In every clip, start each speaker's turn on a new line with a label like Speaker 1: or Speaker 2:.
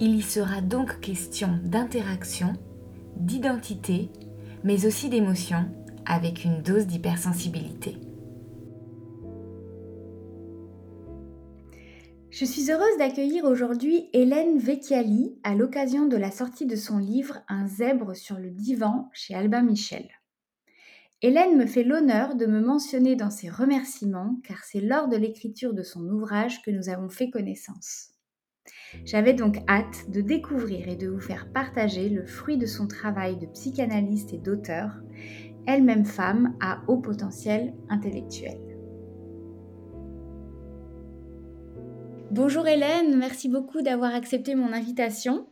Speaker 1: Il y sera donc question d'interaction, d'identité, mais aussi d'émotion, avec une dose d'hypersensibilité. Je suis heureuse d'accueillir aujourd'hui Hélène Vecchiali à l'occasion de la sortie de son livre Un zèbre sur le divan chez Albin Michel. Hélène me fait l'honneur de me mentionner dans ses remerciements car c'est lors de l'écriture de son ouvrage que nous avons fait connaissance. J'avais donc hâte de découvrir et de vous faire partager le fruit de son travail de psychanalyste et d'auteur, elle-même femme à haut potentiel intellectuel. Bonjour Hélène, merci beaucoup d'avoir accepté mon invitation.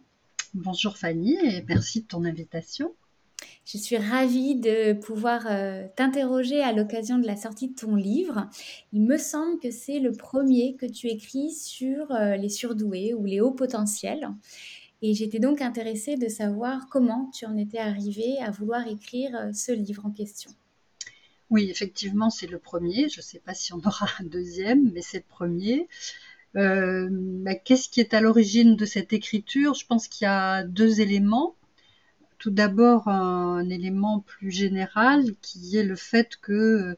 Speaker 2: Bonjour Fanny et merci de ton invitation.
Speaker 1: Je suis ravie de pouvoir euh, t'interroger à l'occasion de la sortie de ton livre. Il me semble que c'est le premier que tu écris sur euh, les surdoués ou les hauts potentiels. Et j'étais donc intéressée de savoir comment tu en étais arrivée à vouloir écrire euh, ce livre en question.
Speaker 2: Oui, effectivement, c'est le premier. Je ne sais pas si on aura un deuxième, mais c'est le premier. Bah, qu'est-ce qui est à l'origine de cette écriture? Je pense qu'il y a deux éléments tout d'abord un élément plus général qui est le fait que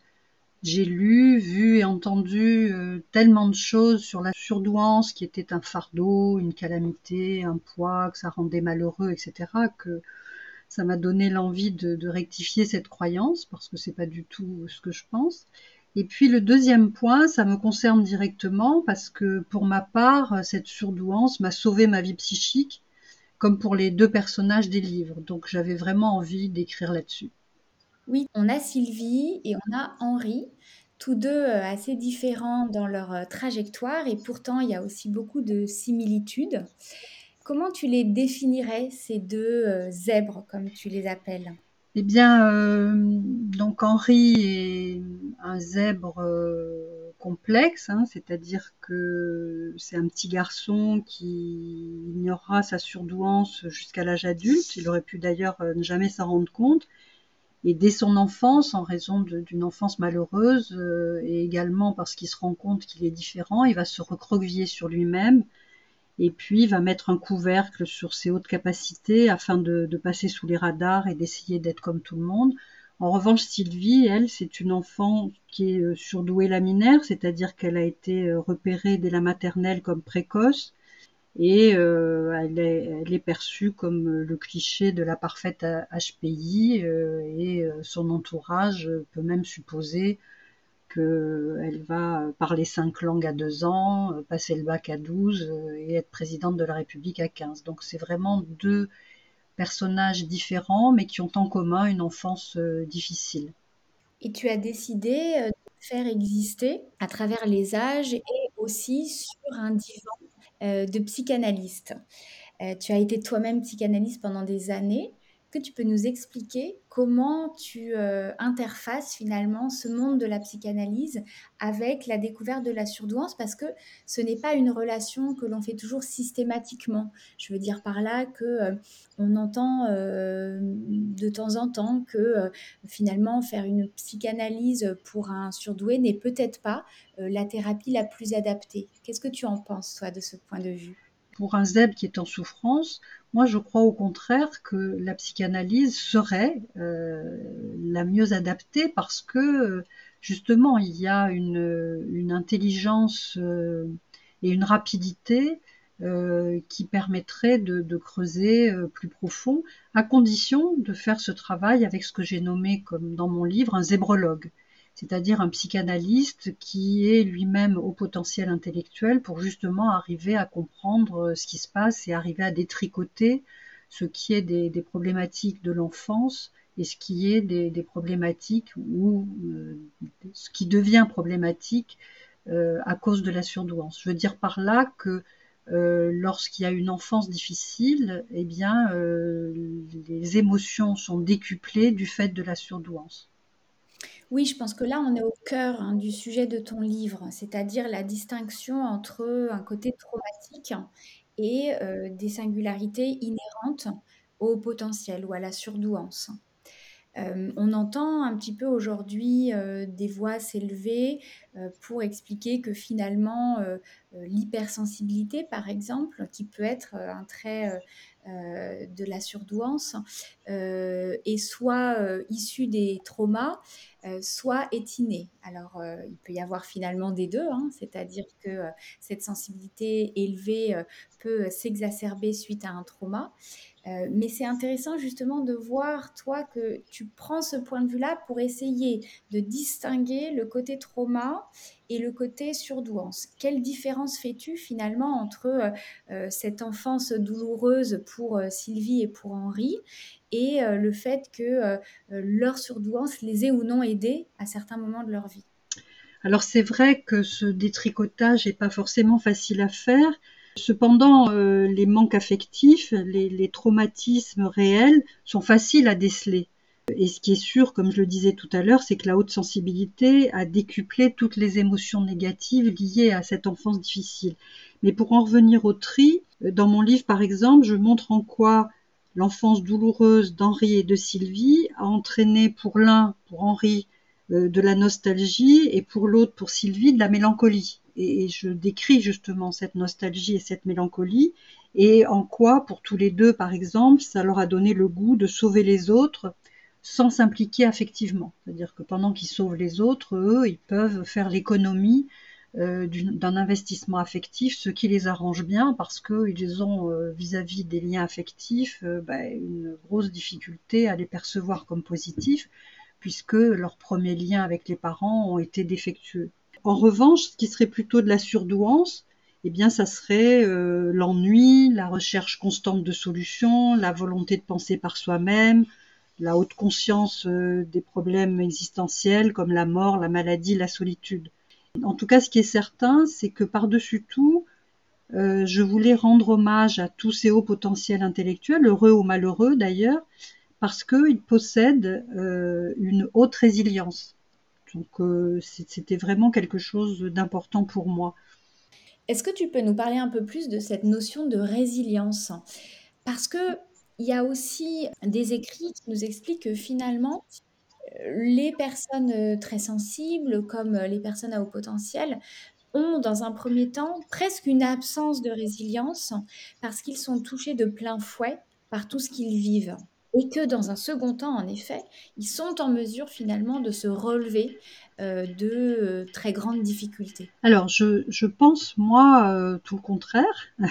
Speaker 2: j'ai lu, vu et entendu euh, tellement de choses sur la surdouance qui était un fardeau, une calamité, un poids, que ça rendait malheureux, etc., que ça m'a donné l'envie de, rectifier cette croyance parce que c'est pas du tout ce que je pense. Et puis le deuxième point, ça me concerne directement parce que pour ma part, cette surdouance m'a sauvé ma vie psychique comme pour les deux personnages des livres. Donc j'avais vraiment envie d'écrire là-dessus.
Speaker 1: Oui, on a Sylvie et on a Henri, tous deux euh, assez différents dans leur euh, trajectoire et pourtant il y a aussi beaucoup de similitudes. Comment tu les définirais, ces deux euh, zèbres, comme tu les appelles?
Speaker 2: Eh bien, donc Henri est un zèbre complexe, hein, c'est-à-dire que c'est un petit garçon qui ignorera sa surdouance jusqu'à l'âge adulte. Il aurait pu d'ailleurs euh, ne jamais s'en rendre compte. Et dès son enfance, en raison d'une enfance malheureuse, euh, et également parce qu'il se rend compte qu'il est différent, il va se recroqueviller sur lui-même, et puis va mettre un couvercle sur ses hautes capacités afin de passer sous les radars et d'essayer d'être comme tout le monde. En revanche, Sylvie, elle, c'est une enfant qui est euh, surdouée laminaire, c'est-à-dire qu'elle a été euh, repérée dès la maternelle comme précoce et euh, elle, est, perçue comme le cliché de la parfaite HPI et son entourage peut même supposer qu'elle va parler cinq langues à deux ans, passer le bac à 12 et être présidente de la République à 15. Donc c'est vraiment deux personnages différents, mais qui ont en commun une enfance euh, difficile.
Speaker 1: Et tu as décidé euh, de faire exister à travers les âges et aussi sur un divan euh, de psychanalyste. tu as été toi-même psychanalyste pendant des années que tu peux nous expliquer comment tu euh, interfaces finalement ce monde de la psychanalyse avec la découverte de la surdouance? Parce que ce n'est pas une relation que l'on fait toujours systématiquement. Je veux dire par là que euh, on entend euh, de temps en temps que finalement faire une psychanalyse pour un surdoué n'est peut-être pas la thérapie la plus adaptée. Qu'est-ce que tu en penses toi de ce point de vue?
Speaker 2: Pour un zèbre qui est en souffrance, moi je crois au contraire que la psychanalyse serait euh, la mieux adaptée parce que justement il y a une, intelligence euh, et une rapidité euh, qui permettrait de, creuser plus profond, à condition de faire ce travail avec ce que j'ai nommé comme dans mon livre un zébrologue c'est-à-dire un psychanalyste qui est lui-même au potentiel intellectuel pour justement arriver à comprendre euh, ce qui se passe et arriver à détricoter ce qui est des, problématiques de l'enfance et ce qui est des, problématiques ou euh, ce qui devient problématique euh, à cause de la surdouance. Je veux dire par là que lorsqu'il y a une enfance difficile, eh bien, les émotions sont décuplées du fait de la surdouance.
Speaker 1: Oui, je pense que là, on est au cœur hein, du sujet de ton livre, c'est-à-dire la distinction entre un côté traumatique et euh, des singularités inhérentes au potentiel ou à la surdouance. Euh, on entend un petit peu aujourd'hui euh, des voix s'élever euh, pour expliquer que finalement l'hypersensibilité, par exemple, qui peut être un trait de la surdouance, est soit issue des traumas, soit est innée. Alors, il peut y avoir finalement des deux, hein, c'est-à-dire que cette sensibilité élevée peut s'exacerber suite à un trauma. Euh, mais c'est intéressant justement de voir, toi, que tu prends ce point de vue-là pour essayer de distinguer le côté trauma et le côté surdouance. Quelle différence fais-tu finalement entre euh, euh, cette enfance douloureuse pour Sylvie et pour Henri et le fait que leur surdouance les ait ou non aidés à certains moments de leur vie?
Speaker 2: Alors c'est vrai que ce détricotage n'est pas forcément facile à faire. Cependant, euh, les manques affectifs, les, traumatismes réels sont faciles à déceler. Et ce qui est sûr, comme je le disais tout à l'heure, c'est que la haute sensibilité a décuplé toutes les émotions négatives liées à cette enfance difficile. Mais pour en revenir au tri, euh, dans mon livre par exemple, je montre en quoi l'enfance douloureuse d'Henri et de Sylvie a entraîné pour l'un, pour Henri, euh, de la nostalgie et pour l'autre, pour Sylvie, de la mélancolie et je décris justement cette nostalgie et cette mélancolie et en quoi, pour tous les deux par exemple, ça leur a donné le goût de sauver les autres sans s'impliquer affectivement. C'est-à-dire que pendant qu'ils sauvent les autres, eux, ils peuvent faire l'économie euh, d'un investissement affectif, ce qui les arrange bien parce qu'ils ont euh, vis-à-vis des liens affectifs euh, bah, une grosse difficulté à les percevoir comme positifs puisque leurs premiers liens avec les parents ont été défectueux. En revanche, ce qui serait plutôt de la surdouance, eh bien, ça serait euh, l'ennui, la recherche constante de solutions, la volonté de penser par soi-même, la haute conscience euh, des problèmes existentiels comme la mort, la maladie, la solitude. En tout cas, ce qui est certain, c'est que par-dessus tout, euh, je voulais rendre hommage à tous ces hauts potentiels intellectuels, heureux ou malheureux d'ailleurs, parce qu'ils possèdent une haute résilience. Donc euh, c'était vraiment quelque chose d'important pour moi.
Speaker 1: Est-ce que tu peux nous parler un peu plus de cette notion de résilience? Parce que il y a aussi des écrits qui nous expliquent que finalement, les personnes euh, très sensibles, comme les personnes à haut potentiel, ont dans un premier temps presque une absence de résilience parce qu'ils sont touchés de plein fouet par tout ce qu'ils vivent et que dans un second temps, en effet, ils sont en mesure finalement de se relever euh, de euh, très grandes difficultés.
Speaker 2: Alors, je, pense, moi, euh, tout le contraire.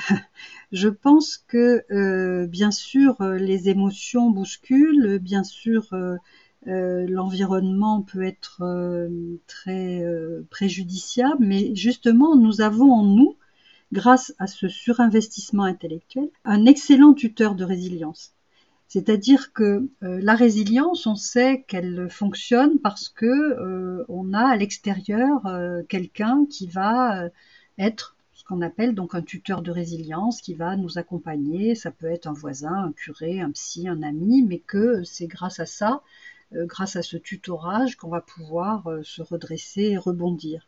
Speaker 2: je pense que, bien sûr, les émotions bousculent, bien sûr, l'environnement peut être très préjudiciable, mais justement, nous avons en nous, grâce à ce surinvestissement intellectuel, un excellent tuteur de résilience. C'est-à-dire que euh, la résilience, on sait qu'elle fonctionne parce que euh, on a à l'extérieur euh, quelqu'un qui va être ce qu'on appelle donc un tuteur de résilience qui va nous accompagner. Ça peut être un voisin, un curé, un psy, un ami, mais que c'est grâce à ça, grâce à ce tutorage, qu'on va pouvoir se redresser et rebondir.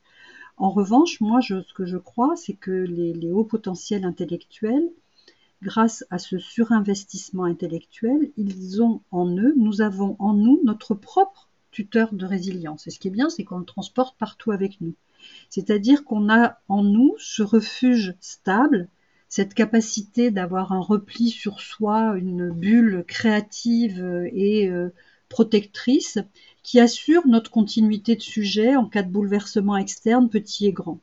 Speaker 2: En revanche, moi, ce que je crois, c'est que les hauts potentiels intellectuels grâce à ce surinvestissement intellectuel, ils ont en eux, nous avons en nous notre propre tuteur de résilience. Et ce qui est bien, c'est qu'on le transporte partout avec nous. C'est-à-dire qu'on a en nous ce refuge stable, cette capacité d'avoir un repli sur soi, une bulle créative et euh, protectrice qui assure notre continuité de sujet en cas de bouleversement externe, petit et grand.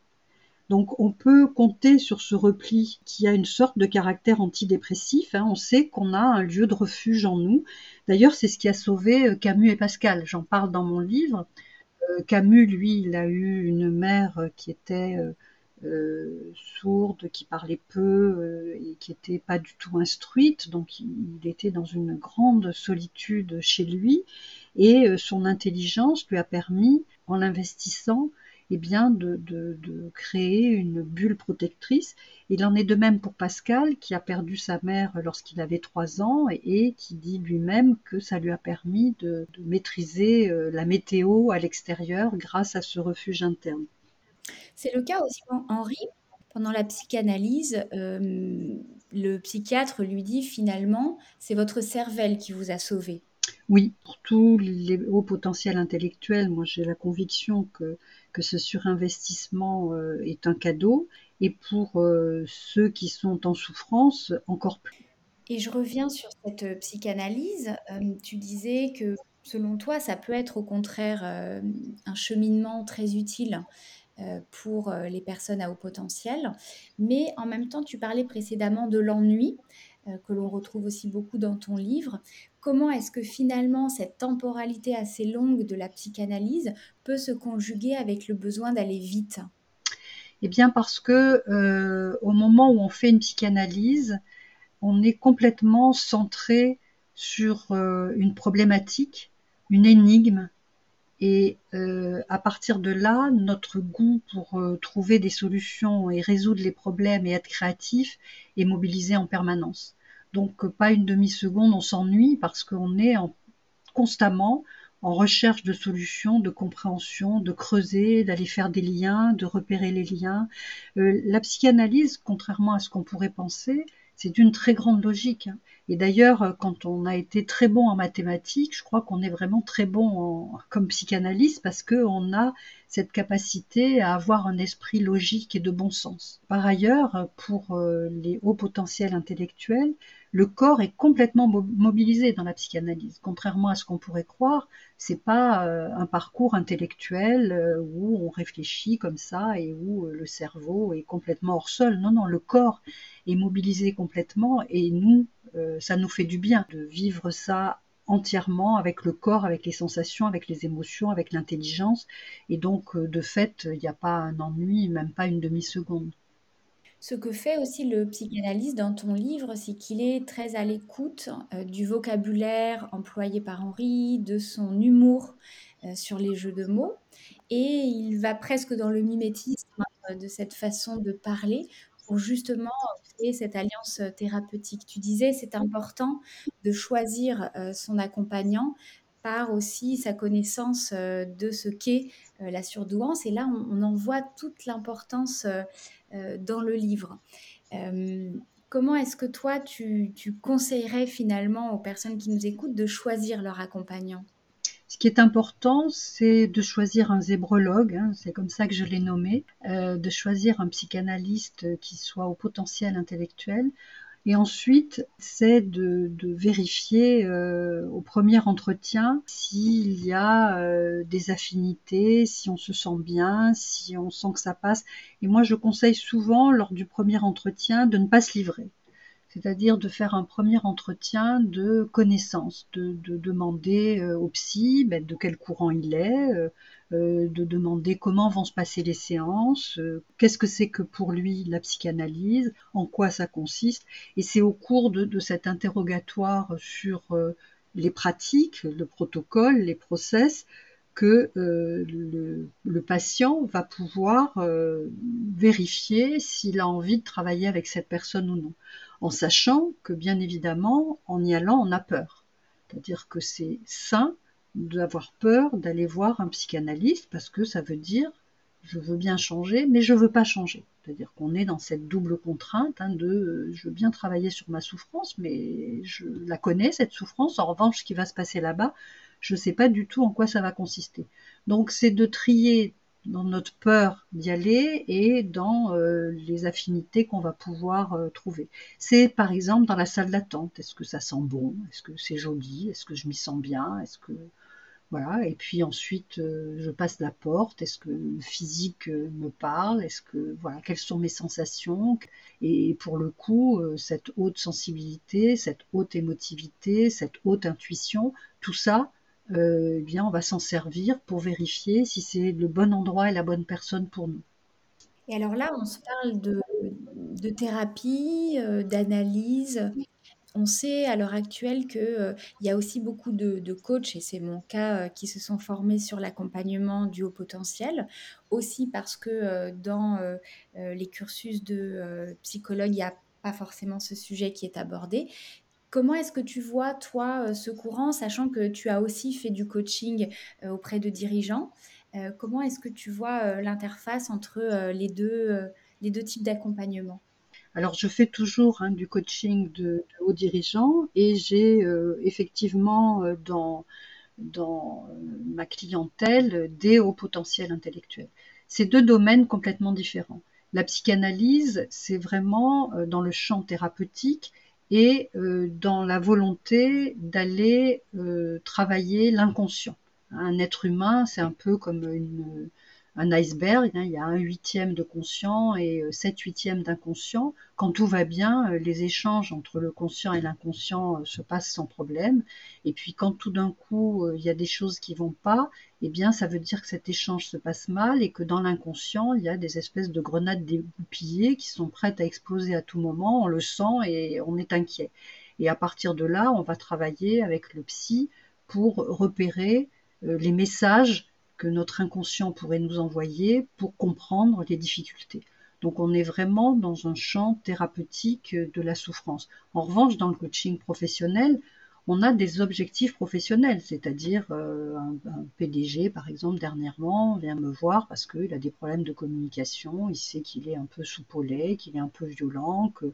Speaker 2: Donc on peut compter sur ce repli qui a une sorte de caractère antidépressif. Hein. On sait qu'on a un lieu de refuge en nous. D'ailleurs, c'est ce qui a sauvé euh, Camus et Pascal. J'en parle dans mon livre. Euh, Camus, lui, il a eu une mère qui était euh, sourde, qui parlait peu et qui n'était pas du tout instruite. Donc il était dans une grande solitude chez lui. Et son intelligence lui a permis, en l'investissant, eh bien de, de, de, créer une bulle protectrice. Il en est de même pour Pascal, qui a perdu sa mère lorsqu'il avait trois ans et, et qui dit lui-même que ça lui a permis de, de maîtriser euh, la météo à l'extérieur grâce à ce refuge interne.
Speaker 1: C'est le cas aussi pour Henri. Pendant la psychanalyse, euh, le psychiatre lui dit finalement, c'est votre cervelle qui vous a sauvé.
Speaker 2: Oui, pour tous les hauts potentiels intellectuels, moi j'ai la conviction que, que ce surinvestissement euh, est un cadeau, et pour euh, ceux qui sont en souffrance, encore plus.
Speaker 1: Et je reviens sur cette psychanalyse. Euh, tu disais que selon toi, ça peut être au contraire un cheminement très utile pour les personnes à haut potentiel. Mais en même temps, tu parlais précédemment de l'ennui, que l'on retrouve aussi beaucoup dans ton livre. Comment est-ce que finalement cette temporalité assez longue de la psychanalyse peut se conjuguer avec le besoin d'aller vite?
Speaker 2: Eh bien parce que euh, au moment où on fait une psychanalyse, on est complètement centré sur euh, une problématique, une énigme, et euh, à partir de là, notre goût pour euh, trouver des solutions et résoudre les problèmes et être créatif est mobilisé en permanence. Donc pas une demi-seconde, on s'ennuie parce qu'on est en, constamment en recherche de solutions, de compréhension, de creuser, d'aller faire des liens, de repérer les liens. Euh, la psychanalyse, contrairement à ce qu'on pourrait penser, c'est une très grande logique. Et d'ailleurs, quand on a été très bon en mathématiques, je crois qu'on est vraiment très bon en, comme psychanalyste parce qu'on a cette capacité à avoir un esprit logique et de bon sens. Par ailleurs, pour euh, les hauts potentiels intellectuels, le corps est complètement mobilisé dans la psychanalyse. Contrairement à ce qu'on pourrait croire, c'est pas euh, un parcours intellectuel euh, où on réfléchit comme ça et où le cerveau est complètement hors sol. Non, non, le corps est mobilisé complètement et nous, ça nous fait du bien de vivre ça entièrement avec le corps, avec les sensations, avec les émotions, avec l'intelligence. Et donc, de fait, il n'y a pas un ennui, même pas une demi-seconde.
Speaker 1: Ce que fait aussi le psychanalyste dans ton livre, c'est qu'il est très à l'écoute euh, du vocabulaire employé par Henri, de son humour euh, sur les jeux de mots, et il va presque dans le mimétisme euh, de cette façon de parler pour justement cette alliance thérapeutique. Tu disais, c'est important de choisir son accompagnant par aussi sa connaissance de ce qu'est la surdouance. Et là, on, en voit toute l'importance dans le livre. comment est-ce que toi, tu conseillerais finalement aux personnes qui nous écoutent de choisir leur accompagnant?
Speaker 2: Ce qui est important, c'est de choisir un zébrologue, hein, c'est comme ça que je l'ai nommé, euh, de choisir un psychanalyste qui soit au potentiel intellectuel. Et ensuite, c'est de, vérifier euh, au premier entretien s'il y a euh, des affinités, si on se sent bien, si on sent que ça passe. Et moi, je conseille souvent, lors du premier entretien, de ne pas se livrer c'est-à-dire de faire un premier entretien de connaissance, de, de demander euh, au psy ben, de quel courant il est, euh, euh, de demander comment vont se passer les séances, qu'est-ce que c'est que pour lui la psychanalyse, en quoi ça consiste. Et c'est au cours de, cet interrogatoire sur les pratiques, le protocole, les process, que le, patient va pouvoir vérifier s'il a envie de travailler avec cette personne ou non en sachant que bien évidemment, en y allant, on a peur. C'est-à-dire que c'est sain d'avoir peur d'aller voir un psychanalyste parce que ça veut dire je veux bien changer, mais je veux pas changer. C'est-à-dire qu'on est dans cette double contrainte hein, de je veux bien travailler sur ma souffrance, mais je la connais cette souffrance. En revanche, ce qui va se passer là-bas, je ne sais pas du tout en quoi ça va consister. Donc c'est de trier dans notre peur d'y aller et dans euh, les affinités qu'on va pouvoir euh, trouver. C'est par exemple dans la salle d'attente. Est-ce que ça sent bon? Est-ce que c'est joli? Est-ce que je m'y sens bien? Est-ce que voilà. Et puis ensuite, euh, je passe la porte. Est-ce que le physique me parle? Est-ce que voilà, quelles sont mes sensations? Et pour le coup, cette haute sensibilité, cette haute émotivité, cette haute intuition, tout ça, eh bien, on va s'en servir pour vérifier si c'est le bon endroit et la bonne personne pour nous.
Speaker 1: Et alors là, on se parle de, de thérapie, euh, d'analyse. On sait à l'heure actuelle que, heu, il y a aussi beaucoup de de coachs et c'est mon cas, heu, qui se sont formés sur l'accompagnement du haut potentiel. Aussi parce que, dans, les cursus de, psychologue, il y a pas forcément ce sujet qui est abordé. Comment est-ce que tu vois, toi, heu, ce courant, sachant que tu as aussi fait du coaching, heu, auprès de dirigeants? Heu, comment est-ce que tu vois, l'interface entre, les 2, heu, les 2 types d'accompagnement?
Speaker 2: Alors je fais toujours, hein, du coaching de hauts dirigeants et j'ai, effectivement, dans dans, ma clientèle, des hauts potentiels intellectuels. C'est 2 domaines complètement différents. La psychanalyse, c'est vraiment, dans le champ thérapeutique et heu, dans la volonté d'aller, heu, travailler l'inconscient. Un être humain, c'est un peu comme une, un iceberg, hein, il y a un huitième de conscient et heu, 7/8 d'inconscient. Quand tout va bien, heu, les échanges entre le conscient et l'inconscient, heu, se passent sans problème et puis quand tout d'un coup, il y a des choses qui vont pas, eh bien ça veut dire que cet échange se passe mal et que dans l'inconscient, il y a des espèces de grenades dégoupillées qui sont prêtes à exploser à tout moment. On le sent et on est inquiet et à partir de là, on va travailler avec le psy pour repérer, les messages que notre inconscient pourrait nous envoyer pour comprendre les difficultés. Donc on est vraiment dans un champ thérapeutique, de la souffrance. En revanche, dans le coaching professionnel, on a des objectifs professionnels, c'est-à-dire, heu, un PDG, par exemple, dernièrement, vient me voir parce qu'il a des problèmes de communication. Il sait qu'il est un peu lait, qu'il est un peu violent, que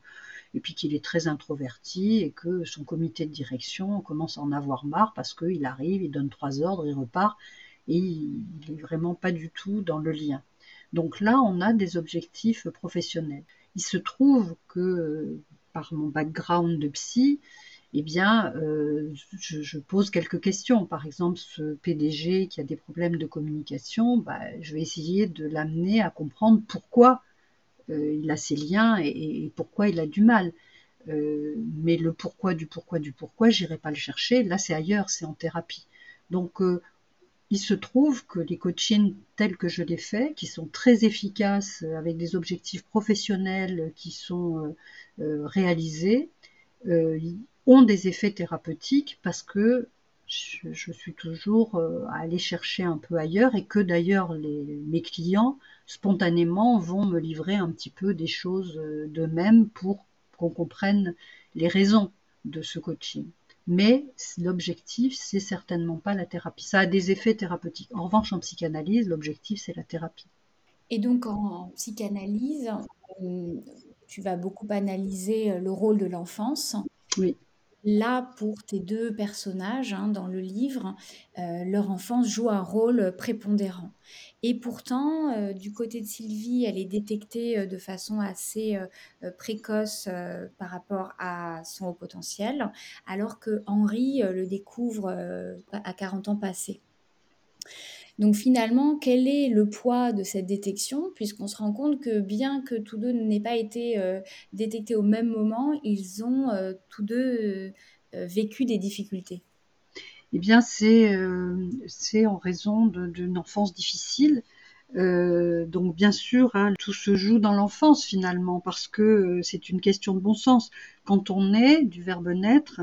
Speaker 2: et puis qu'il est très introverti et que son comité de direction commence à en avoir marre parce qu'il arrive, il donne 3 ordres, il repart et il est vraiment pas du tout dans le lien. Donc là, on a des objectifs professionnels. Il se trouve que, par mon background de psy, eh bien, heu, je pose quelques questions. Par exemple, ce PDG qui a des problèmes de communication, bah, je vais essayer de l'amener à comprendre pourquoi, heu, il a ces liens et pourquoi il a du mal. Heu, mais le pourquoi du pourquoi du pourquoi, j'irai pas le chercher. Là, c'est ailleurs, c'est en thérapie. Donc, il se trouve que les coachings tels que je les fais, qui sont très efficaces, heu, avec des objectifs professionnels qui sont, heu heu, réalisés, ont des effets thérapeutiques parce que je suis toujours, à aller chercher un peu ailleurs et que d'ailleurs mes clients, spontanément, vont me livrer un petit peu des choses, d'eux-mêmes pour qu'on comprenne les raisons de ce coaching. Mais l'objectif, c'est certainement pas la thérapie. Ça a des effets thérapeutiques. En revanche, en psychanalyse, l'objectif, c'est la thérapie.
Speaker 1: Et donc en psychanalyse, hem, tu vas beaucoup analyser, heu, le rôle de l'enfance.
Speaker 2: Oui.
Speaker 1: Là, pour tes 2 personnages, hein, dans le livre, heu, leur enfance joue un rôle prépondérant et pourtant, heu, du côté de Sylvie, elle est détectée, heu, de façon assez, précoce, par rapport à son haut potentiel, alors qu'Henri, heu, le découvre, à 40 ans passés. Donc finalement, quel est le poids de cette détection? Puisqu'on se rend compte que bien que tous 2 n'aient pas été, heu, détectés au même moment, ils ont, heu, tous 2, heu heu, vécu des difficultés.
Speaker 2: Eh bien, c'est, en raison d'une enfance difficile. Donc bien sûr, hein, tout se joue dans l'enfance finalement parce que, c'est une question de bon sens. Quand on naît, du verbe naître,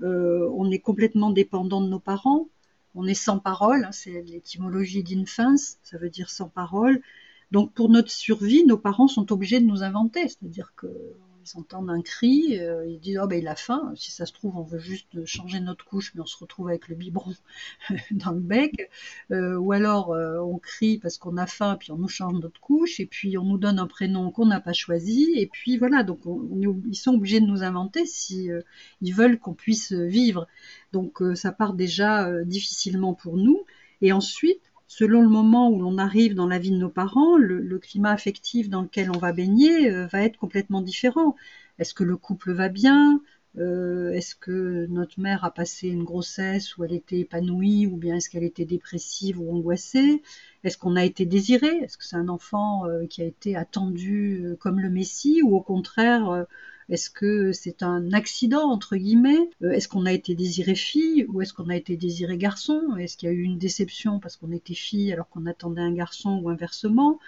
Speaker 2: on est complètement dépendant de nos parents. On est sans parole, hein, c'est l'étymologie d'infans, ça veut dire sans parole. Donc pour notre survie, nos parents sont obligés de nous inventer, c'est-à-dire qu'ils entendent un cri, heu, ils disent: «Oh ben il a faim». Si ça se trouve, on veut juste changer notre couche, mais on se retrouve avec le biberon dans le bec. Heu, ou alors, heu, on crie parce qu'on a faim, puis on nous change notre couche et puis on nous donne un prénom qu'on n'a pas choisi et puis voilà, donc ils sont obligés de nous inventer si, ils veulent qu'on puisse, vivre. Donc ça part déjà, difficilement pour nous et ensuite, selon le moment où l'on arrive dans la vie de nos parents, le climat affectif dans lequel on va baigner, heu, va être complètement différent. Est-ce que le couple va bien? Heu, est-ce que notre mère a passé une grossesse où elle était épanouie ou bien est-ce qu'elle était dépressive ou angoissée? Est-ce qu'on a été désiré? Est-ce que c'est un enfant, heu, qui a été attendu, comme le messie ou au contraire, est-ce que c'est un «accident» entre guillemets? Heu, est-ce qu'on a été désiré fille ou est-ce qu'on a été désiré garçon? Est-ce qu'il y a eu une déception parce qu'on était fille alors qu'on attendait un garçon ou inversement?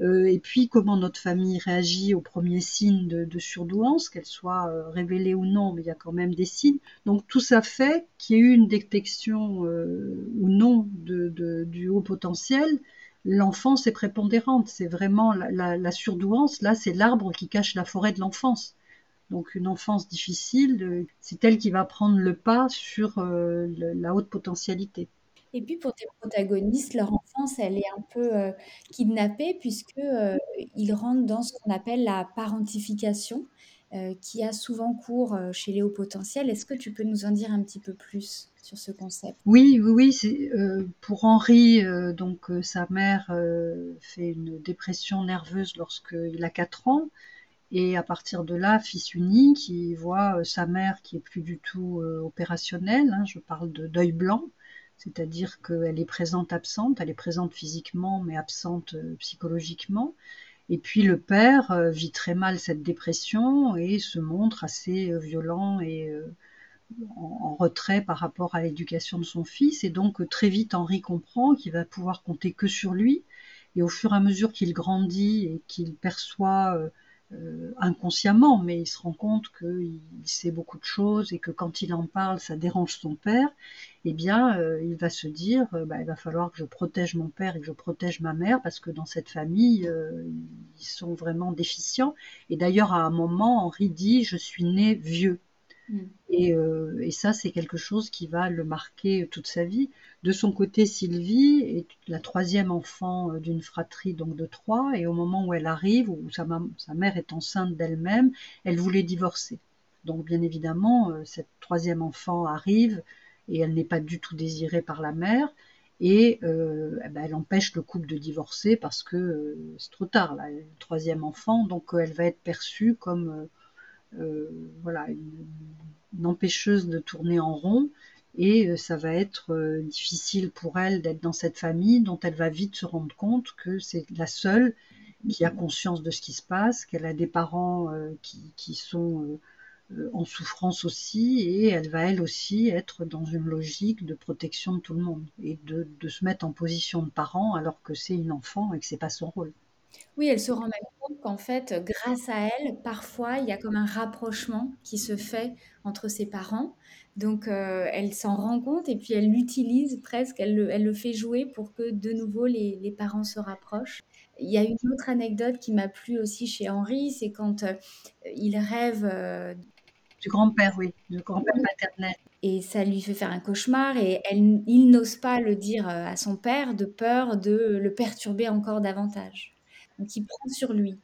Speaker 2: euh, et puis comment notre famille réagit aux premiers signes de, surdouance, qu'elle soit euh, révélée ou non, mais il y a quand même des signes. Donc tout ça fait qu'il y ait eu une détection euh, ou non du haut potentiel. L'enfance est prépondérante, c'est vraiment la, surdouance, là c'est l'arbre qui cache la forêt de l'enfance. Donc une enfance difficile, c'est elle qui va prendre le pas sur la haute potentialité.
Speaker 1: Et puis pour tes protagonistes, leur enfance, elle est un peu euh, kidnappée puisque euh, ils rentrent dans ce qu'on appelle la parentification, euh, qui a souvent cours chez les hauts potentiels. Est-ce que tu peux nous en dire un petit peu plus sur ce concept?
Speaker 2: Oui, oui, oui. pour Henri, donc sa mère fait une dépression nerveuse lorsqu'il a 4 ans. Et à partir de là, fils unique, il voit sa mère qui est plus du tout opérationnelle. Hein, je parle de deuil blanc c'est-à-dire qu'elle est présente absente, elle est présente physiquement mais absente euh, psychologiquement. Et puis le père euh, vit très mal cette dépression et se montre assez euh, violent et en, retrait par rapport à l'éducation de son fils. Et donc très vite Henri comprend qu'il va pouvoir compter que sur lui. Et au fur et à mesure qu'il grandit et qu'il perçoit euh, inconsciemment, mais il se rend compte qu'il sait beaucoup de choses et que quand il en parle, ça dérange son père, eh bien, euh, il va se dire, euh, bah, il va falloir que je protège mon père et que je protège ma mère, parce que dans cette famille, ils sont vraiment déficients. Et d'ailleurs, à un moment, Henri dit, je suis né vieux. Mm. Euh, et, ça, c'est quelque chose qui va le marquer toute sa vie. De son côté, Sylvie est la troisième enfant euh, d'une fratrie donc de trois, et au moment où elle arrive, où sa, mère est enceinte d'elle-même, elle voulait divorcer. Donc, bien évidemment, euh, cette troisième enfant arrive et elle n'est pas du tout désirée par la mère. Et eh ben, elle empêche le couple de divorcer parce que c'est trop tard, là, le troisième enfant, donc elle va être perçue comme voilà, une, empêcheuse de tourner en rond et euh, ça va être euh, difficile pour elle d'être dans cette famille dont elle va vite se rendre compte que c'est la seule qui a conscience de ce qui se passe, qu'elle a des parents qui, sont en souffrance aussi et elle va elle aussi être dans une logique de protection de tout le monde et de, de se mettre en position de parent alors que c'est une enfant et que c'est pas son rôle.
Speaker 1: Oui, elle se rend même compte qu'en fait, grâce à elle, parfois, il y a comme un rapprochement qui se fait entre ses parents. Donc, euh, elle s'en rend compte et puis elle l'utilise presque, elle le, elle le fait jouer pour que de nouveau les, les parents se rapprochent. Il y a une autre anecdote qui m'a plu aussi chez Henri, c'est quand euh, il rêve euh,
Speaker 2: du grand-père, oui, du grand-père paternel.
Speaker 1: Et ça lui fait faire un cauchemar et elle, il n'ose pas le dire à son père de peur de le perturber encore davantage donc il prend sur lui.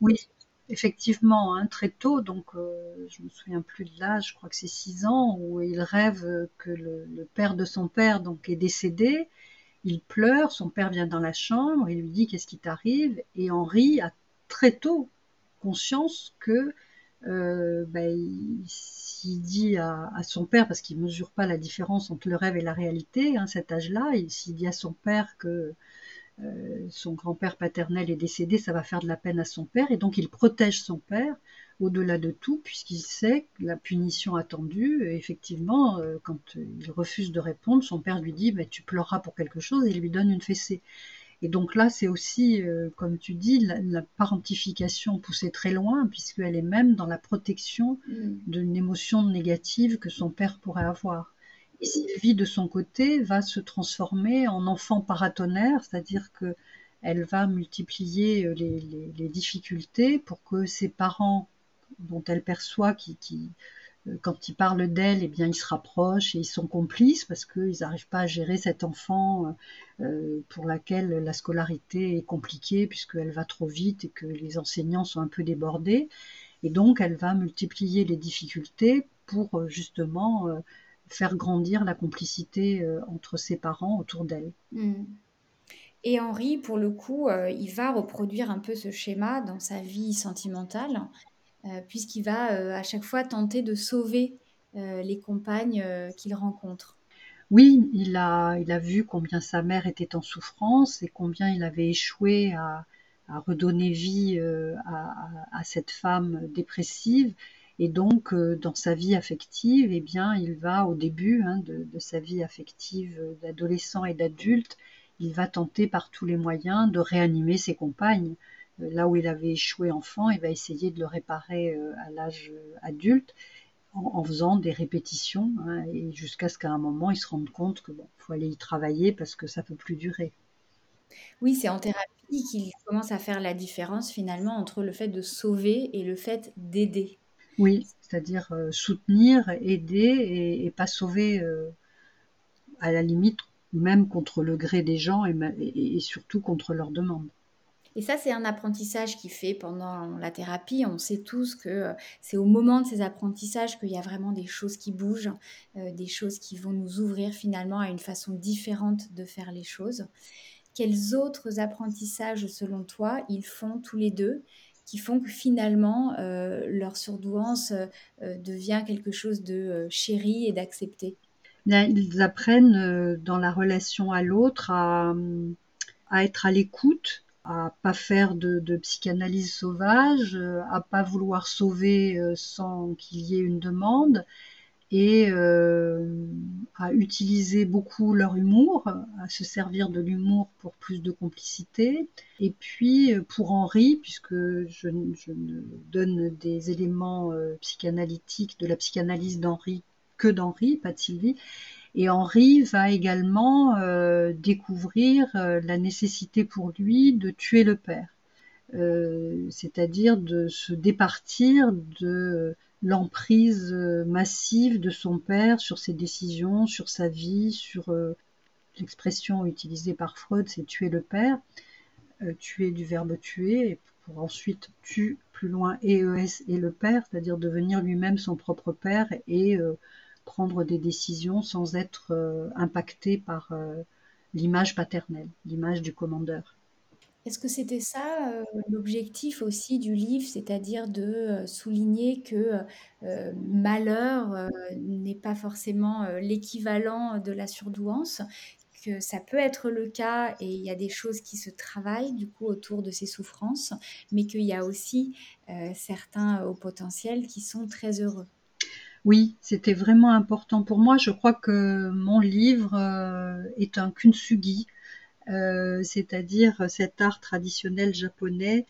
Speaker 2: Oui, effectivement, hein, très tôt, donc euh, je me souviens plus de l'âge, je crois que c'est 6 ans, où il rêve que le, père de son père donc est décédé. Il pleure, son père vient dans la chambre, il lui dit qu'est-ce qui t'arrive, et Henri a très tôt conscience que euh, ben, s'il dit à, son père, parce qu'il ne mesure pas la différence entre le rêve et la réalité, hein, cet âge-là, s'il dit à son père que euh, son grand-père paternel est décédé, ça va faire de la peine à son père, et donc il protège son père au-delà de tout, puisqu'il sait la punition attendue. effectivement, euh, quand il refuse de répondre, son père lui dit mais Tu pleureras pour quelque chose, et il lui donne une fessée. Et donc là, c'est aussi, euh, comme tu dis, la, parentification poussée très loin, puisqu'elle est même dans la protection mm. d'une émotion négative que son père pourrait avoir. Sylvie, de son côté, va se transformer en enfant paratonnerre, c'est-à-dire que elle va multiplier euh, les, difficultés pour que ses parents, dont elle perçoit qui, euh, quand ils parlent d'elle, eh bien, ils se rapprochent et ils sont complices parce qu'ils n'arrivent pas à gérer cet enfant euh, pour laquelle la scolarité est compliquée puisqu'elle va trop vite et que les enseignants sont un peu débordés. Et donc, elle va multiplier les difficultés pour justement faire grandir la complicité euh, entre ses parents autour d'elle. Hmm.
Speaker 1: Et Henri, pour le coup, euh, il va reproduire un peu ce schéma dans sa vie sentimentale, euh, puisqu'il va à chaque fois tenter de sauver les compagnes qu'il rencontre.
Speaker 2: Oui, il a, il a vu combien sa mère était en souffrance et combien il avait échoué à, redonner vie à, cette femme dépressive et donc, euh, dans sa vie affective, eh bien, il va au début hein, de, sa vie affective d'adolescent et d'adulte, il va tenter par tous les moyens de réanimer ses compagnes. Là où il avait échoué enfant, il va essayer de le réparer à l'âge adulte en, faisant des répétitions, hein, et jusqu'à ce qu'à un moment, il se rende compte que bon, faut aller y travailler parce que ça peut plus durer.
Speaker 1: Oui, c'est en thérapie qu'il commence à faire la différence finalement entre le fait de sauver et le fait d'aider.
Speaker 2: Oui, c'est-à-dire euh, soutenir, aider et, pas sauver euh, à la limite même contre le gré des gens et, surtout contre leurs demandes.
Speaker 1: Et ça, c'est un apprentissage qui fait pendant la thérapie. On sait tous que euh, c'est au moment de ces apprentissages qu'il y a vraiment des choses qui bougent, des choses qui vont nous ouvrir finalement à une façon différente de faire les choses quels autres apprentissages, selon toi, ils font tous les deux? Qui font que finalement euh, leur surdouance euh, euh, devient quelque chose de chéri et d'accepté.
Speaker 2: Ils apprennent dans la relation à l'autre à, être à l'écoute, à pas faire de, de, psychanalyse sauvage, à pas vouloir sauver sans qu'il y ait une demande, et euh, à utiliser beaucoup leur humour, à se servir de l'humour pour plus de complicité. Et puis euh, pour Henri, puisque je, ne donne des éléments euh, psychanalytiques de la psychanalyse d'Henri que d'Henri, pas de Sylvie, et Henri va également découvrir la nécessité pour lui de tuer le père. Euh, c'est-à-dire de se départir de l'emprise massive de son père sur ses décisions, sur sa vie, sur euh, l'expression utilisée par Freud, c'est tuer le père, euh, tuer du verbe tuer, pour ensuite tuer plus loin EES et le père, c'est-à-dire devenir lui-même son propre père et prendre des décisions sans être impacté par l'image paternelle, l'image du commandeur.
Speaker 1: Est-ce que c'était ça, l'objectif aussi du livre, c'est-à-dire de souligner que malheur n'est pas forcément l'équivalent de la surdouance, que ça peut être le cas et il y a des choses qui se travaillent du coup autour de ces souffrances, mais qu'il y a aussi certains au potentiel qui sont très heureux.
Speaker 2: Oui, c'était vraiment important pour moi. Je crois que mon livre est un kuntsugi, euh, c'est-à-dire cet art traditionnel japonais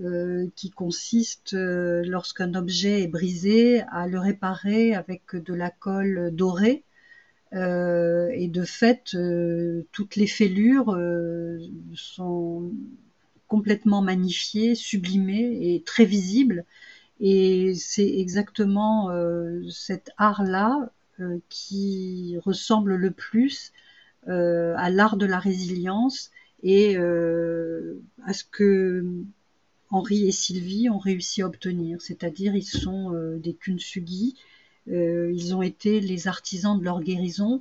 Speaker 2: euh, qui consiste, euh, lorsqu'un objet est brisé, à le réparer avec de la colle dorée. et de fait, toutes les fêlures sont complètement magnifiées, sublimées et très visibles. Et c'est exactement cet art-là qui ressemble le plus euh, à l'art de la résilience et euh, à ce que Henri et Sylvie ont réussi à obtenir, c'est-à-dire ils sont euh, des kunsugi, ils ont été les artisans de leur guérison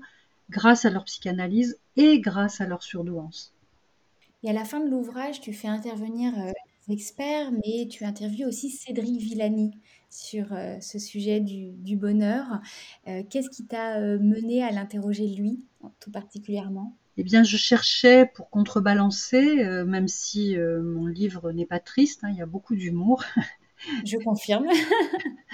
Speaker 2: grâce à leur psychanalyse et grâce à leur surdouance.
Speaker 1: Et à la fin de l'ouvrage, tu fais intervenir des experts, mais tu interviews aussi Cédric Villani sur ce sujet du, bonheur. Qu'est-ce qui t'a mené à l'interroger lui tout particulièrement?
Speaker 2: Eh bien, je cherchais pour contrebalancer, euh, même si euh, mon livre n'est pas triste, hein, il y a beaucoup d'humour.
Speaker 1: Je confirme.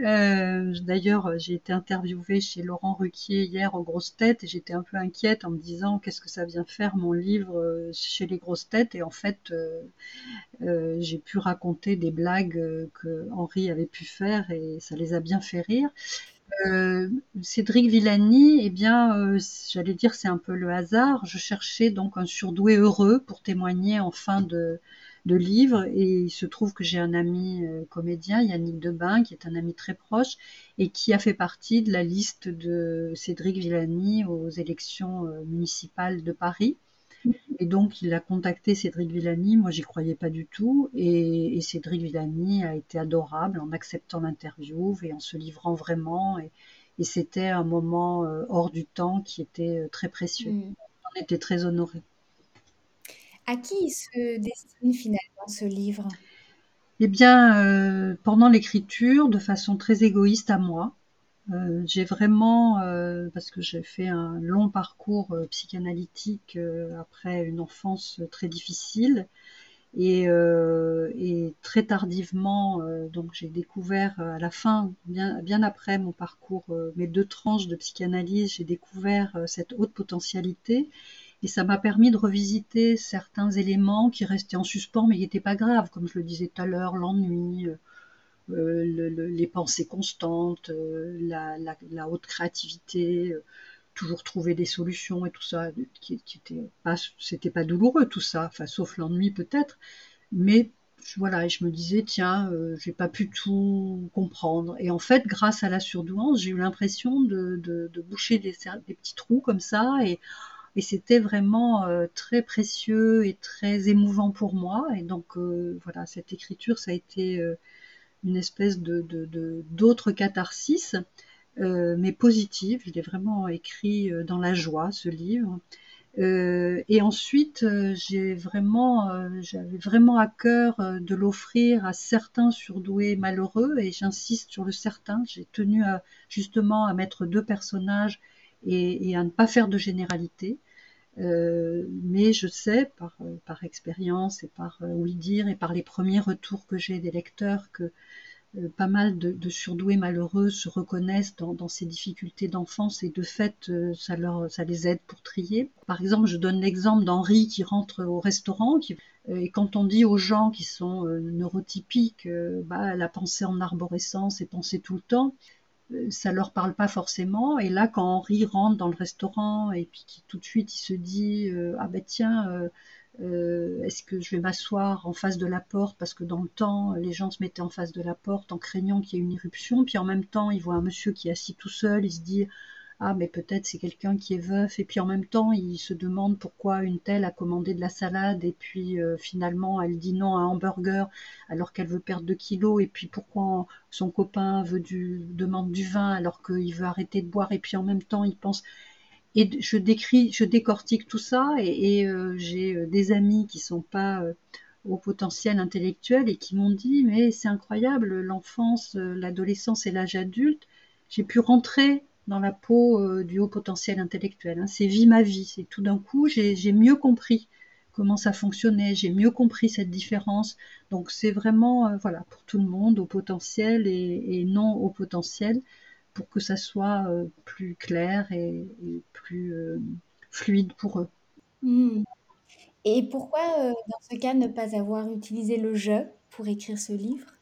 Speaker 2: Euh, d'ailleurs, j'ai été interviewée chez Laurent Ruquier hier aux grosses têtes et j'étais un peu inquiète en me disant qu'est-ce que ça vient faire mon livre chez les grosses têtes? Et en fait, j'ai pu raconter des blagues que Henri avait pu faire et ça les a bien fait rire. Euh, Cédric Villani, eh bien, euh, j'allais dire c'est un peu le hasard. Je cherchais donc un surdoué heureux pour témoigner en fin de, livre et il se trouve que j'ai un ami euh, comédien, Yannick Debain, qui est un ami très proche et qui a fait partie de la liste de Cédric Villani aux élections municipales de Paris. Et donc, il a contacté Cédric Villani. Moi, j'y croyais pas du tout. Et, Cédric Villani a été adorable en acceptant l'interview et en se livrant vraiment. Et, c'était un moment euh, hors du temps qui était euh, très précieux. Mm. On était très honorés.
Speaker 1: À qui se destine finalement ce livre?
Speaker 2: Eh bien, euh, pendant l'écriture, de façon très égoïste à moi, euh, j'ai vraiment, euh, parce que j'ai fait un long parcours psychanalytique après une enfance très difficile, et, très tardivement, donc j'ai découvert à la fin, bien après mon parcours, mes deux tranches de psychanalyse, j'ai découvert cette haute potentialité. Et ça m'a permis de revisiter certains éléments qui restaient en suspens, mais qui n'étaient pas graves, comme je le disais tout à l'heure, l'ennui, euh, les pensées constantes, euh, la, haute créativité, euh, toujours trouver des solutions et tout ça, qui, qui était pas, douloureux tout ça, enfin sauf l'ennui peut-être, mais voilà, et je me disais tiens, j'ai pas pu tout comprendre. Et en fait, grâce à la surdouance, j'ai eu l'impression de, boucher des, petits trous comme ça, et, et c'était vraiment très précieux et très émouvant pour moi. Et donc voilà, cette écriture, ça a été une espèce de d'autre catharsis, euh, mais positive. Je l'ai vraiment écrit euh, dans la joie, ce livre. Euh, et ensuite, j'ai vraiment, j'avais vraiment à cœur de l'offrir à certains surdoués malheureux, et j'insiste sur le certain. J'ai tenu justement à mettre deux personnages et, et, à ne pas faire de généralité. Euh, mais je sais par, euh, expérience et par euh, oui dire et par les premiers retours que j'ai des lecteurs que pas mal de, surdoués malheureux se reconnaissent dans, ces difficultés d'enfance et de fait ça, leur, ça les aide pour trier. Par exemple, je donne l'exemple d'Henri qui rentre au restaurant qui, et quand on dit aux gens qui sont neurotypiques, bah, la pensée en arborescence et penser tout le temps, ça leur parle pas forcément. Et là, quand Henri rentre dans le restaurant et puis qui tout de suite il se dit euh, ah ben tiens, euh, euh, est-ce que je vais m'asseoir en face de la porte? Parce que dans le temps les gens se mettaient en face de la porte en craignant qu'il y ait une irruption. Puis en même temps, il voit un monsieur qui est assis tout seul, il se dit ah mais peut-être c'est quelqu'un qui est veuf. Et puis en même temps il se demande pourquoi une telle a commandé de la salade. Et puis euh, finalement elle dit non à un hamburger alors qu'elle veut perdre 2 kilos. Et puis pourquoi son copain veut du demande du vin alors qu'il veut arrêter de boire. Et puis en même temps il pense et je décris je décortique tout ça. Et, euh, j'ai euh, des amis qui sont pas au potentiel intellectuel et qui m'ont dit mais c'est incroyable l'enfance l'adolescence et l'âge adulte. J'ai pu rentrer dans la peau euh, du haut potentiel intellectuel. Hein. C'est vie ma vie. C'est tout d'un coup, j'ai mieux compris comment ça fonctionnait, j'ai mieux compris cette différence. Donc c'est vraiment euh, voilà pour tout le monde, au potentiel et, non au potentiel, pour que ça soit euh, plus clair et, plus fluide pour eux.
Speaker 1: Mmh. Et pourquoi, dans ce cas, ne pas avoir utilisé le jeu pour écrire ce livre?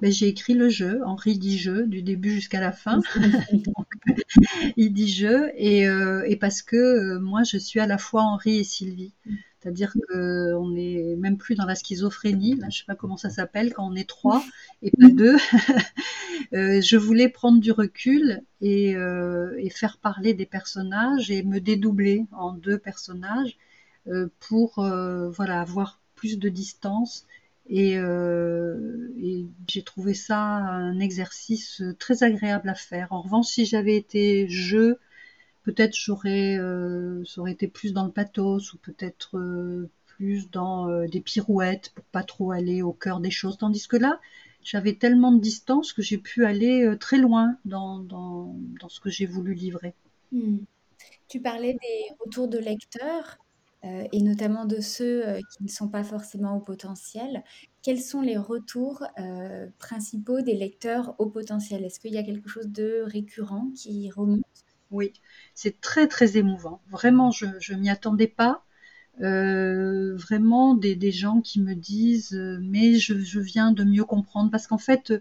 Speaker 2: Ben, j'ai écrit le jeu, Henri dit jeu, du début jusqu'à la fin. il dit jeu, et, euh, et parce que euh, moi, je suis à la fois Henri et Sylvie. C'est-à-dire qu'on n'est même plus dans la schizophrénie, là, je sais pas comment ça s'appelle, quand on est trois et pas deux. euh, je voulais prendre du recul et, et, faire parler des personnages et me dédoubler en deux personnages pour voilà avoir plus de distance euh, et, j'ai trouvé ça un exercice très agréable à faire. En revanche, si j'avais été je, peut-être j'aurais, euh, ça aurait été plus dans le pathos ou peut-être euh, plus dans des pirouettes pour pas trop aller au cœur des choses. Tandis que là, j'avais tellement de distance que j'ai pu aller très loin dans, ce que j'ai voulu livrer.
Speaker 1: Hmm. Tu parlais des retours de lecteurs. Euh, et notamment de ceux euh, qui ne sont pas forcément au potentiel. Quels sont les retours euh, principaux des lecteurs au potentiel? Est-ce qu'il y a quelque chose de récurrent qui remonte?
Speaker 2: Oui, c'est très très émouvant. Vraiment, je ne m'y attendais pas. vraiment des, gens qui me disent mais je, viens de mieux comprendre parce qu'en fait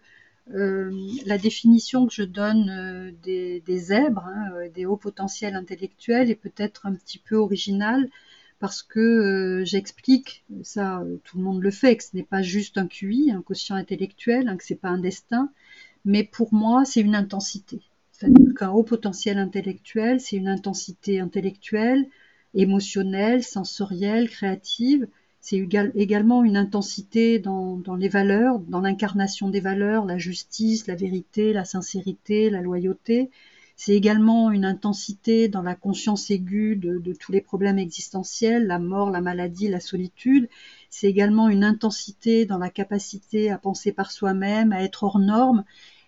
Speaker 2: la définition que je donne des, zèbres, hein, des hauts potentiels intellectuels est peut-être un petit peu originale parce que euh, j'explique, ça euh, tout le monde le fait, que ce n'est pas juste un QI, un quotient intellectuel, hein, que c'est pas un destin, mais pour moi c'est une intensité. C'est-à-dire qu'un haut potentiel intellectuel, c'est une intensité intellectuelle, émotionnelle, sensorielle, créative. C'est également une intensité dans les valeurs, dans l'incarnation des valeurs, la justice, la vérité, la sincérité, la loyauté. C'est également une intensité dans la conscience aiguë de, tous les problèmes existentiels, la mort, la maladie, la solitude. C'est également une intensité dans la capacité à penser par soi-même, à être hors norme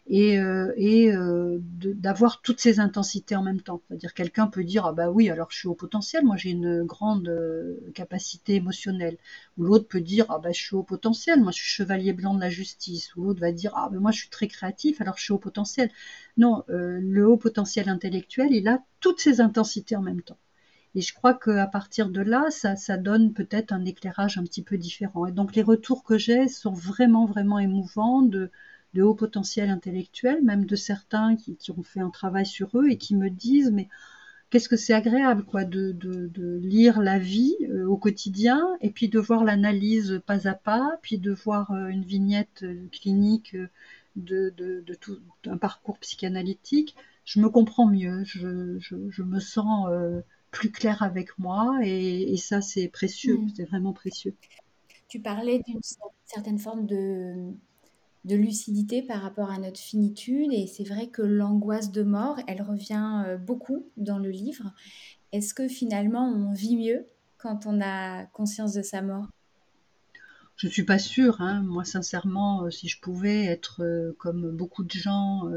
Speaker 2: et, euh, euh, d'avoir toutes ces intensités en même temps. C'est-à-dire quelqu'un peut dire ah bah oui alors je suis au potentiel, moi j'ai une grande euh, capacité émotionnelle. Ou l'autre peut dire ah bah je suis au potentiel, moi je suis chevalier blanc de la justice. Ou l'autre va dire ah ben moi je suis très créatif alors je suis au potentiel. Non, le haut potentiel intellectuel il a toutes ces intensités en même temps. Et je crois qu'à partir de là, ça, ça donne peut-être un éclairage un petit peu différent. Et donc les retours que j'ai sont vraiment, vraiment émouvants de, de haut potentiel intellectuel, même de certains qui, qui, ont fait un travail sur eux et qui me disent, mais qu'est-ce que c'est agréable quoi de, de, de, lire la vie euh, au quotidien et puis de voir l'analyse pas à pas, puis de voir euh, une vignette euh, clinique de, de, tout un parcours psychanalytique. Je me comprends mieux, je, je, je me sens euh, plus clair avec moi et, et ça c'est précieux, mmh. c'est vraiment précieux.
Speaker 1: Tu parlais d'une certaine forme de, de lucidité par rapport à notre finitude et c'est vrai que l'angoisse de mort, elle revient euh, beaucoup dans le livre. Est-ce que finalement on vit mieux quand on a conscience de sa mort?
Speaker 2: Je suis pas sûre. Hein. Moi, sincèrement, euh, si je pouvais être euh, comme beaucoup de gens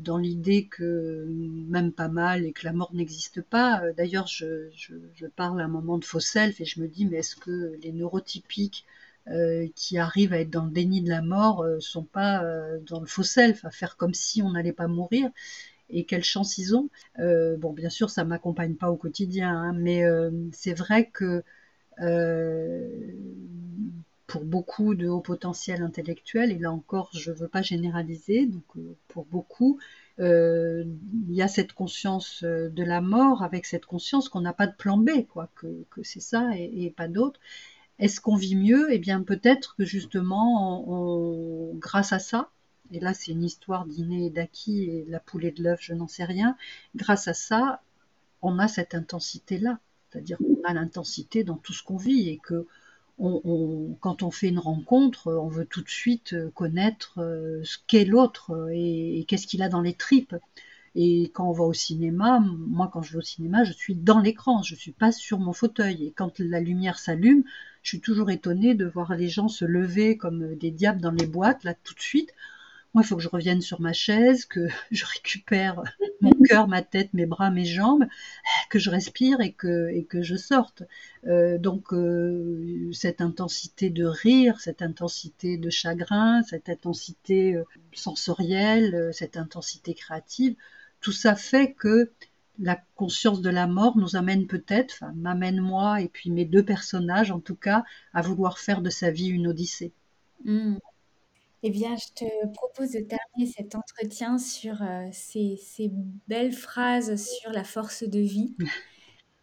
Speaker 2: dans l'idée que même pas mal et que la mort n'existe pas. D'ailleurs, je, je, je, parle à un moment de faux self et je me dis, mais est-ce que les neurotypiques euh, qui arrivent à être dans le déni de la mort euh, sont pas euh, dans le faux self, à faire comme si on n'allait pas mourir et quelle chance ils ont. Euh, bon, bien sûr, ça m'accompagne pas au quotidien, hein, mais c'est vrai que pour beaucoup de hauts potentiels intellectuels, et là encore, je ne veux pas généraliser, donc pour beaucoup, il y a cette conscience de la mort avec cette conscience qu'on n'a pas de plan B, quoi, que, que c'est ça et, et pas d'autre. Est-ce qu'on vit mieux? Eh bien, peut-être que justement, grâce à ça, et là c'est une histoire d'inné et d'acquis et la poule de l'œuf, je n'en sais rien, grâce à ça, on a cette intensité-là, c'est-à-dire qu'on a l'intensité dans tout ce qu'on vit et que quand on fait une rencontre, on veut tout de suite connaître euh, ce qu'est l'autre euh, et qu'est-ce qu'il a dans les tripes. Et quand on va au cinéma, moi quand je vais au cinéma, je suis dans l'écran, je suis pas sur mon fauteuil. Et quand la lumière s'allume, je suis toujours étonnée de voir les gens se lever comme des diables dans les boîtes, là tout de suite. Moi, il faut que je revienne sur ma chaise, que je récupère mon cœur, ma tête, mes bras, mes jambes, que je respire et que, et que je sorte. Euh, donc, euh, cette intensité de rire, cette intensité de chagrin, cette intensité euh, sensorielle, cette intensité créative, tout ça fait que la conscience de la mort nous amène peut-être, enfin m'amène moi et puis mes deux personnages en tout cas, à vouloir faire de sa vie une odyssée.
Speaker 1: Mmh. Eh bien, je te propose de terminer cet entretien sur euh, ces, ces, belles phrases sur la force de vie.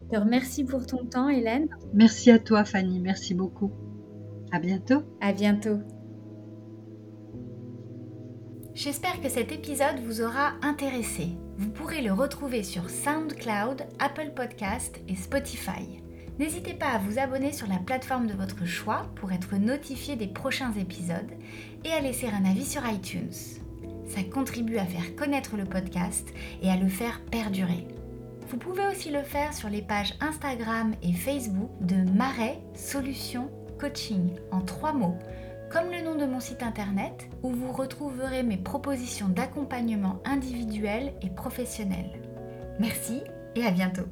Speaker 1: Je te remercie pour ton temps, Hélène.
Speaker 2: Merci à toi, Fanny. Merci beaucoup. À bientôt.
Speaker 1: À bientôt. J'espère que cet épisode vous aura intéressé. Vous pourrez le retrouver sur SoundCloud, Apple Podcast et Spotify. N'hésitez pas à vous abonner sur la plateforme de votre choix pour être notifié des prochains épisodes et à laisser un avis sur iTunes. Ça contribue à faire connaître le podcast et à le faire perdurer. Vous pouvez aussi le faire sur les pages Instagram et Facebook de Marais Solutions Coaching en trois mots, comme le nom de mon site internet où vous retrouverez mes propositions d'accompagnement individuel et professionnel. Merci et à bientôt